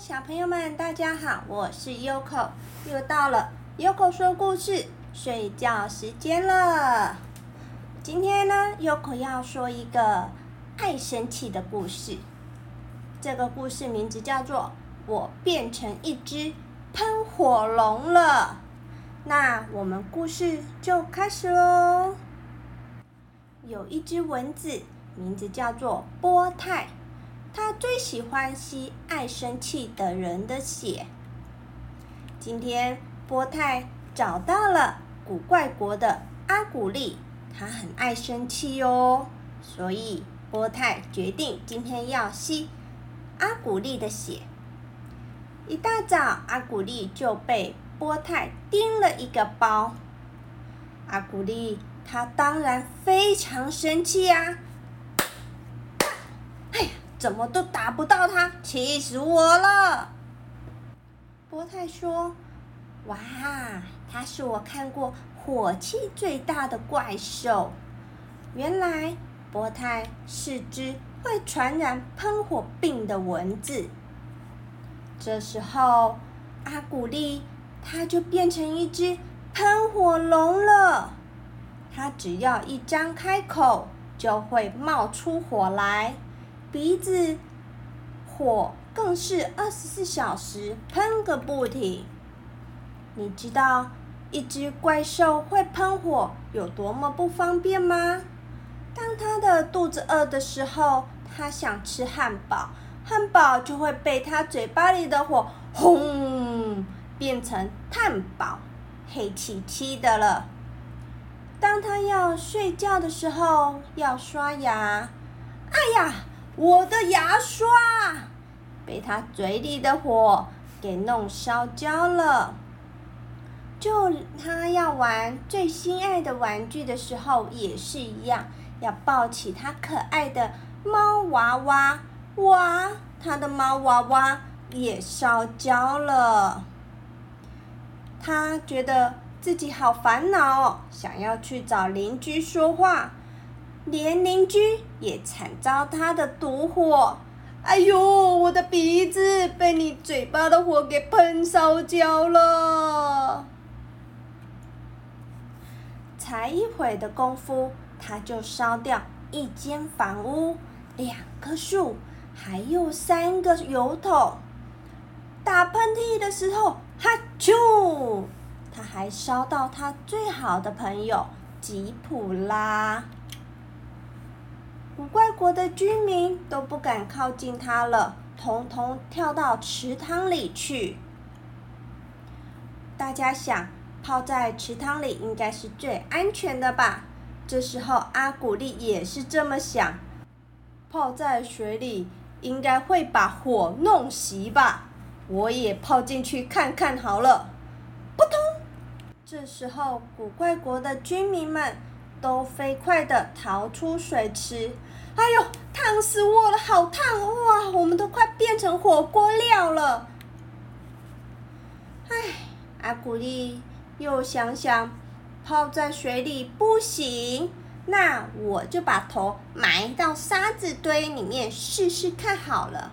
小朋友们，大家好，我是 Yoko，又到了 Yoko 说故事睡觉时间了。今天呢，Yoko 要说一个爱生气的故事。这个故事名字叫做《我变成一只喷火龙了》。那我们故事就开始喽。有一只蚊子，名字叫做波泰。他最喜欢吸爱生气的人的血。今天波泰找到了古怪国的阿古丽，他很爱生气哦，所以波泰决定今天要吸阿古丽的血。一大早，阿古丽就被波泰叮了一个包。阿古丽他当然非常生气呀。怎么都打不到他，气死我了！波泰说：“哇，他是我看过火气最大的怪兽。原来波泰是只会传染喷火病的蚊子。”这时候，阿古丽他就变成一只喷火龙了。他只要一张开口，就会冒出火来。鼻子火更是二十四小时喷个不停。你知道一只怪兽会喷火有多么不方便吗？当它的肚子饿的时候，它想吃汉堡，汉堡就会被它嘴巴里的火轰变成碳堡，黑漆漆的了。当它要睡觉的时候，要刷牙，哎呀！我的牙刷被他嘴里的火给弄烧焦了。就他要玩最心爱的玩具的时候也是一样，要抱起他可爱的猫娃娃，哇，他的猫娃娃也烧焦了。他觉得自己好烦恼，想要去找邻居说话。连邻居也惨遭他的毒火，哎呦，我的鼻子被你嘴巴的火给喷烧焦了！才一会的功夫，他就烧掉一间房屋、两棵树，还有三个油桶。打喷嚏的时候，哈啾！他还烧到他最好的朋友吉普拉。古怪国的居民都不敢靠近它了，统统跳到池塘里去。大家想，泡在池塘里应该是最安全的吧？这时候，阿古丽也是这么想：泡在水里应该会把火弄熄吧？我也泡进去看看好了。扑通！这时候，古怪国的居民们都飞快的逃出水池。哎呦，烫死我了！好烫哇！我们都快变成火锅料了。哎，阿古丽又想想，泡在水里不行，那我就把头埋到沙子堆里面试试看好了。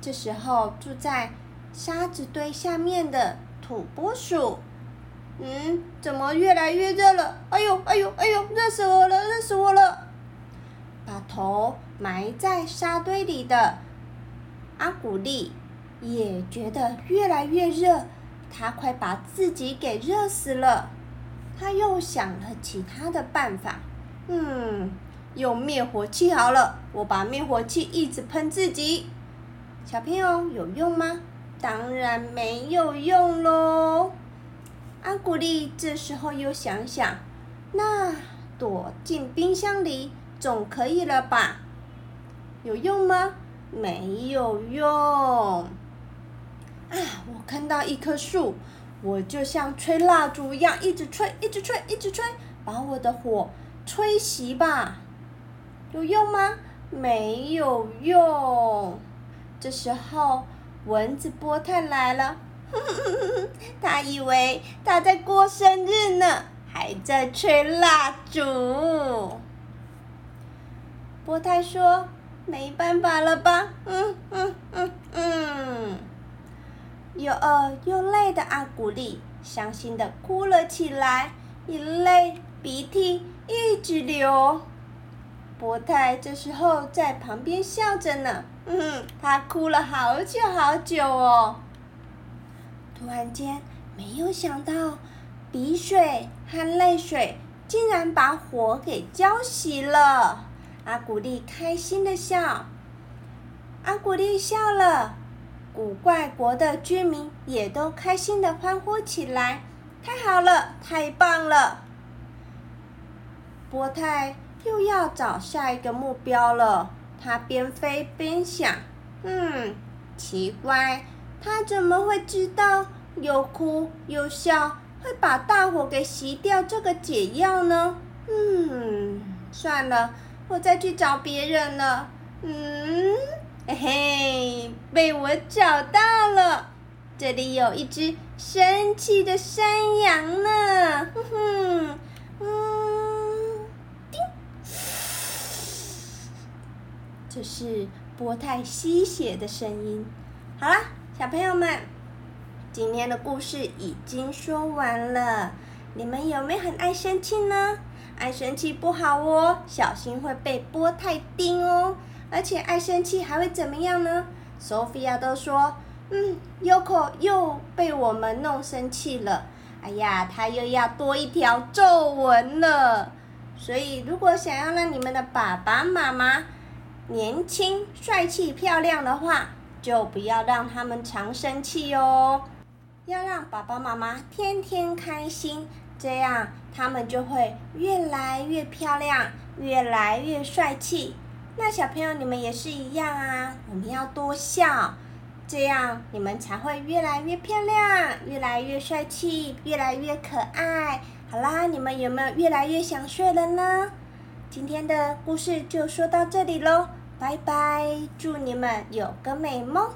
这时候，住在沙子堆下面的土拨鼠，嗯，怎么越来越热了？哎呦，哎呦，哎呦，热死我了，热死我了！把头埋在沙堆里的阿古丽也觉得越来越热，他快把自己给热死了。他又想了其他的办法，嗯，用灭火器好了，我把灭火器一直喷自己。小朋友有用吗？当然没有用喽。阿古丽这时候又想想，那躲进冰箱里。总可以了吧？有用吗？没有用。啊！我看到一棵树，我就像吹蜡烛一样，一直吹，一直吹，一直吹，把我的火吹熄吧。有用吗？没有用。这时候，蚊子波太来了，他以为他在过生日呢，还在吹蜡烛。波泰说：“没办法了吧？嗯嗯嗯嗯，又饿又累的阿古丽伤心的哭了起来，眼泪鼻涕一直流。波泰这时候在旁边笑着呢，嗯，他哭了好久好久哦。突然间，没有想到，鼻水和泪水竟然把火给浇熄了。阿古丽开心的笑，阿古丽笑了，古怪国的居民也都开心的欢呼起来。太好了，太棒了！波泰又要找下一个目标了。他边飞边想，嗯，奇怪。他怎么会知道又哭又笑会把大火给熄掉这个解药呢？嗯，算了，我再去找别人了。嗯，嘿嘿，被我找到了，这里有一只生气的山羊呢。哼哼，嗯，叮，这是波泰吸血的声音。好啦。小朋友们，今天的故事已经说完了。你们有没有很爱生气呢？爱生气不好哦，小心会被波太叮哦。而且爱生气还会怎么样呢？Sophia 都说，嗯，Yoko 又被我们弄生气了。哎呀，他又要多一条皱纹了。所以，如果想要让你们的爸爸妈妈年轻、帅气、漂亮的话，就不要让他们常生气哦，要让爸爸妈妈天天开心，这样他们就会越来越漂亮，越来越帅气。那小朋友你们也是一样啊，我们要多笑，这样你们才会越来越漂亮，越来越帅气，越来越可爱。好啦，你们有没有越来越想睡了呢？今天的故事就说到这里喽。拜拜，祝你们有个美梦。